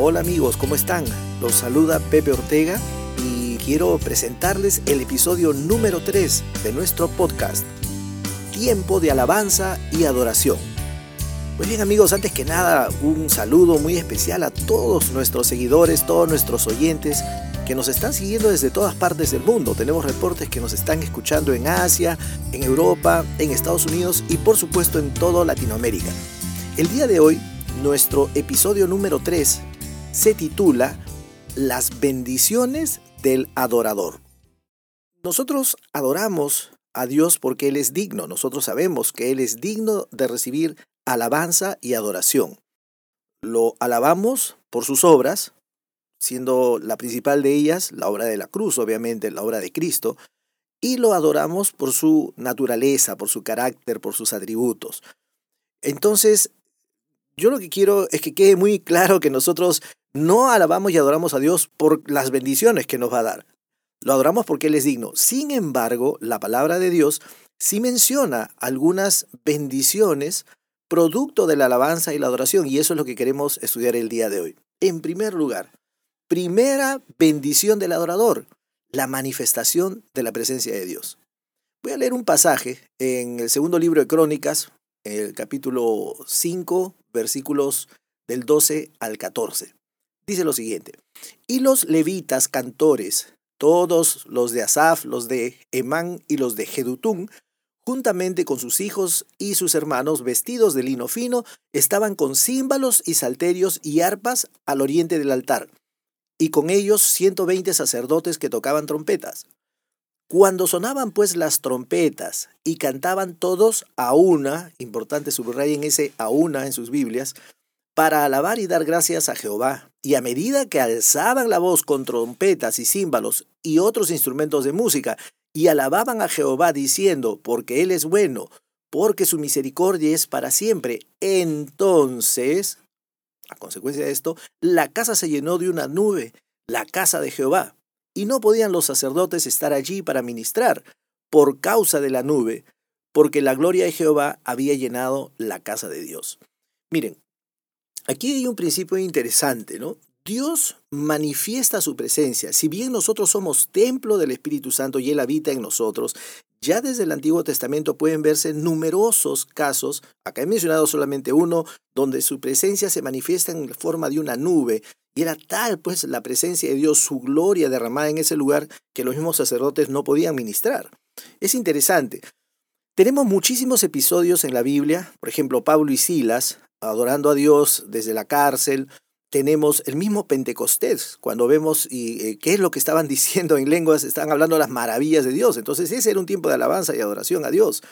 Hola amigos, ¿cómo están? Los saluda Pepe Ortega y quiero presentarles el episodio número 3 de nuestro podcast, Tiempo de Alabanza y Adoración. Muy bien amigos, antes que nada, un saludo muy especial a todos nuestros seguidores, todos nuestros oyentes que nos están siguiendo desde todas partes del mundo. Tenemos reportes que nos están escuchando en Asia, en Europa, en Estados Unidos y por supuesto en toda Latinoamérica. El día de hoy, nuestro episodio número 3 se titula Las bendiciones del adorador. Nosotros adoramos a Dios porque Él es digno. Nosotros sabemos que Él es digno de recibir alabanza y adoración. Lo alabamos por sus obras, siendo la principal de ellas la obra de la cruz, obviamente, la obra de Cristo, y lo adoramos por su naturaleza, por su carácter, por sus atributos. Entonces, yo lo que quiero es que quede muy claro que nosotros no alabamos y adoramos a Dios por las bendiciones que nos va a dar. Lo adoramos porque Él es digno. Sin embargo, la palabra de Dios sí menciona algunas bendiciones producto de la alabanza y la adoración, y eso es lo que queremos estudiar el día de hoy. En primer lugar, primera bendición del adorador, la manifestación de la presencia de Dios. Voy a leer un pasaje en el segundo libro de Crónicas, el capítulo 5, versículos del 12 al 14. Dice lo siguiente, y los levitas cantores, todos los de Asaf, los de Emán y los de Jedutún, juntamente con sus hijos y sus hermanos vestidos de lino fino, estaban con címbalos y salterios y arpas al oriente del altar, y con ellos 120 sacerdotes que tocaban trompetas. Cuando sonaban pues las trompetas y cantaban todos a una, importante subrayen ese a una en sus Biblias, para alabar y dar gracias a Jehová. Y a medida que alzaban la voz con trompetas y címbalos y otros instrumentos de música, y alababan a Jehová diciendo, porque Él es bueno, porque su misericordia es para siempre, entonces, a consecuencia de esto, la casa se llenó de una nube, la casa de Jehová, y no podían los sacerdotes estar allí para ministrar, por causa de la nube, porque la gloria de Jehová había llenado la casa de Dios. Miren, Aquí hay un principio interesante, ¿no? Dios manifiesta su presencia. Si bien nosotros somos templo del Espíritu Santo y Él habita en nosotros, ya desde el Antiguo Testamento pueden verse numerosos casos, acá he mencionado solamente uno, donde su presencia se manifiesta en forma de una nube. Y era tal, pues, la presencia de Dios, su gloria derramada en ese lugar, que los mismos sacerdotes no podían ministrar. Es interesante. Tenemos muchísimos episodios en la Biblia, por ejemplo, Pablo y Silas, adorando a Dios desde la cárcel. Tenemos el mismo Pentecostés, cuando vemos y, eh, qué es lo que estaban diciendo en lenguas, estaban hablando las maravillas de Dios. Entonces ese era un tiempo de alabanza y adoración a Dios.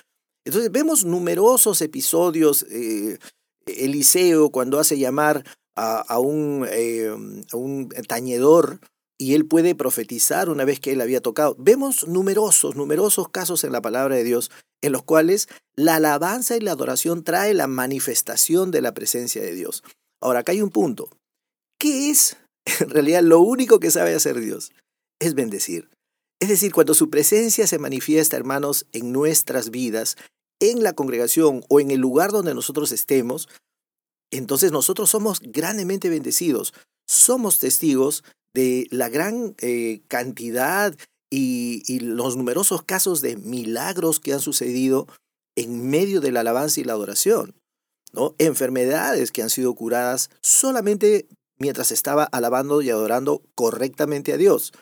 Entonces vemos numerosos episodios. Eh, Eliseo cuando hace llamar a, un, eh, a un tañedor y él puede profetizar una vez que él había tocado. Vemos numerosos, numerosos casos en la palabra de Dios en los cuales la alabanza y la adoración trae la manifestación de la presencia de Dios. Ahora, acá hay un punto. ¿Qué es en realidad lo único que sabe hacer Dios? Es bendecir. Es decir, cuando su presencia se manifiesta, hermanos, en nuestras vidas, en la congregación o en el lugar donde nosotros estemos, entonces nosotros somos grandemente bendecidos. Somos testigos de la gran eh, cantidad y, los numerosos casos de milagros que han sucedido en medio de la alabanza y la adoración. ¿no? Enfermedades que han sido curadas solamente mientras estaba alabando y adorando correctamente a Dios.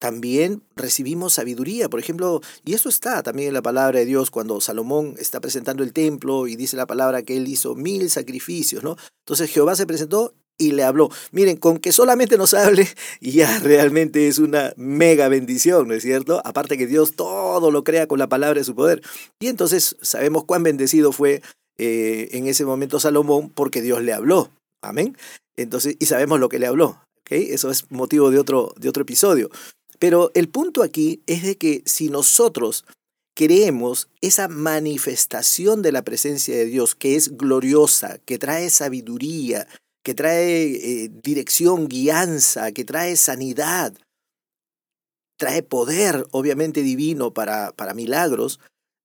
También recibimos sabiduría, por ejemplo, y eso está también en la palabra de Dios cuando Salomón está presentando el templo y dice la palabra que él hizo mil sacrificios, ¿no? Entonces Jehová se presentó y le habló. Miren, con que solamente nos hable, ya realmente es una mega bendición, ¿no es cierto? Aparte que Dios todo lo crea con la palabra de su poder. Y entonces sabemos cuán bendecido fue eh, en ese momento Salomón porque Dios le habló. Amén. Entonces, y sabemos lo que le habló. ¿okay? Eso es motivo de otro, de otro episodio. Pero el punto aquí es de que si nosotros queremos esa manifestación de la presencia de Dios que es gloriosa, que trae sabiduría, que trae eh, dirección, guianza, que trae sanidad, trae poder, obviamente divino, para, para milagros,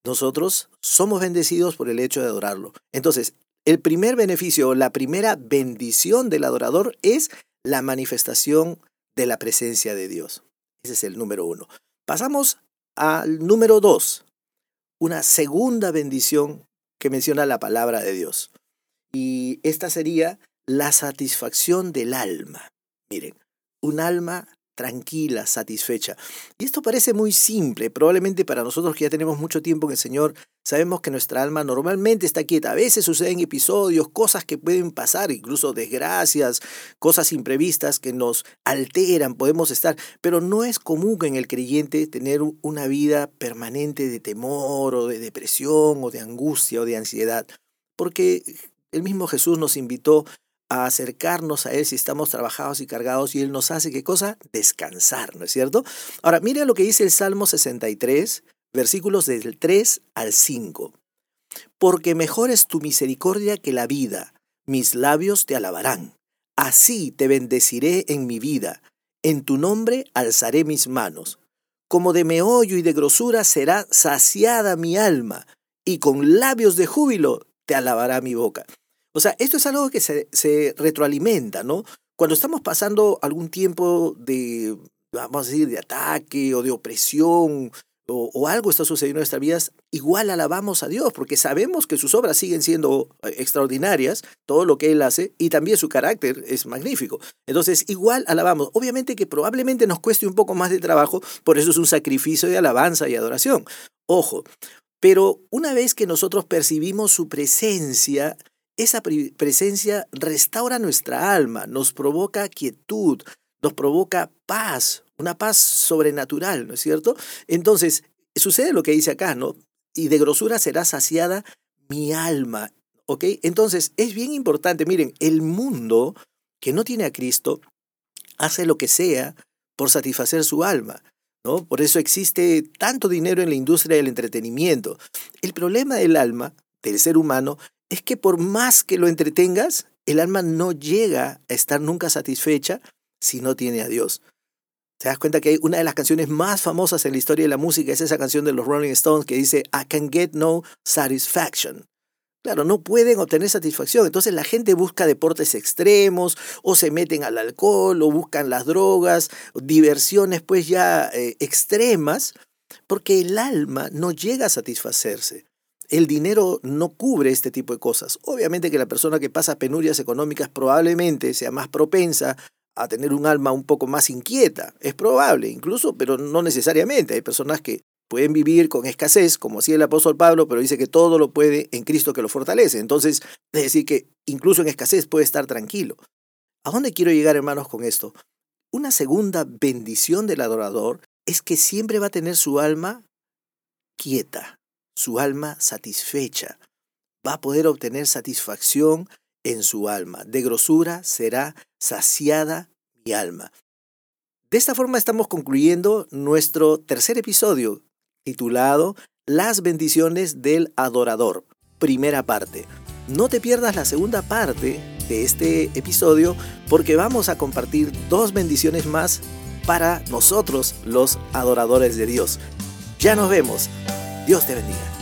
nosotros somos bendecidos por el hecho de adorarlo. Entonces, El primer beneficio, la primera bendición del adorador es la manifestación de la presencia de Dios. Ese es el número uno. Pasamos al número dos, una segunda bendición que menciona la palabra de Dios. Y esta sería la satisfacción del alma. Miren, un alma tranquila, satisfecha. Y esto parece muy simple, probablemente para nosotros que ya tenemos mucho tiempo en el Señor, sabemos que nuestra alma normalmente está quieta. A veces suceden episodios, cosas que pueden pasar, incluso desgracias, cosas imprevistas que nos alteran, podemos estar, pero no es común en el creyente tener una vida permanente de temor o de depresión o de angustia o de ansiedad, porque el mismo Jesús nos invitó a acercarnos a Él si estamos trabajados y cargados y Él nos hace qué cosa? Descansar, ¿no es cierto? Ahora, mire lo que dice el Salmo 63, versículos del 3 al 5. Porque mejor es tu misericordia que la vida, mis labios te alabarán. Así te bendeciré en mi vida, en tu nombre alzaré mis manos. Como de meollo y de grosura será saciada mi alma, y con labios de júbilo te alabará mi boca. O sea, esto es algo que se, se retroalimenta, ¿no? Cuando estamos pasando algún tiempo de, vamos a decir, de ataque o de opresión o, algo está sucediendo en nuestras vidas, igual alabamos a Dios, porque sabemos que sus obras siguen siendo eh, extraordinarias, todo lo que Él hace, y también su carácter es magnífico. Entonces, igual alabamos. Obviamente que probablemente nos cueste un poco más de trabajo, por eso es un sacrificio de alabanza y adoración. Ojo, pero una vez que nosotros percibimos su presencia, esa presencia restaura nuestra alma, nos provoca quietud, nos provoca paz, una paz sobrenatural, ¿no es cierto? Entonces, sucede lo que dice acá, ¿no? Y de grosura será saciada mi alma, ¿ok? Entonces, es bien importante, miren, el mundo que no tiene a Cristo hace lo que sea por satisfacer su alma. ¿No? Por eso existe tanto dinero en la industria del entretenimiento. El problema del alma, del ser humano, es que por más que lo entretengas, el alma no llega a estar nunca satisfecha si no tiene a Dios. Te das cuenta que una de las canciones más famosas en la historia de la música es esa canción de los Rolling Stones que dice I can get no satisfaction. Claro, no pueden obtener satisfacción. Entonces la gente busca deportes extremos o se meten al alcohol o buscan las drogas, diversiones pues ya eh, extremas, porque el alma no llega a satisfacerse el dinero no cubre este tipo de cosas. Obviamente que la persona que pasa penurias económicas probablemente sea más propensa a tener un alma un poco más inquieta. Es probable incluso, pero no necesariamente. Hay personas que pueden vivir con escasez, como hacía el apóstol Pablo, pero dice que todo lo puede en Cristo que lo fortalece. Entonces, es decir, que incluso en escasez puede estar tranquilo. ¿A dónde quiero llegar, hermanos, con esto? Una segunda bendición del adorador es que siempre va a tener su alma quieta su alma satisfecha. Va a poder obtener satisfacción en su alma. De grosura será saciada mi alma. De esta forma estamos concluyendo nuestro tercer episodio titulado Las bendiciones del adorador. Primera parte. No te pierdas la segunda parte de este episodio porque vamos a compartir dos bendiciones más para nosotros los adoradores de Dios. Ya nos vemos. Dios te bendiga.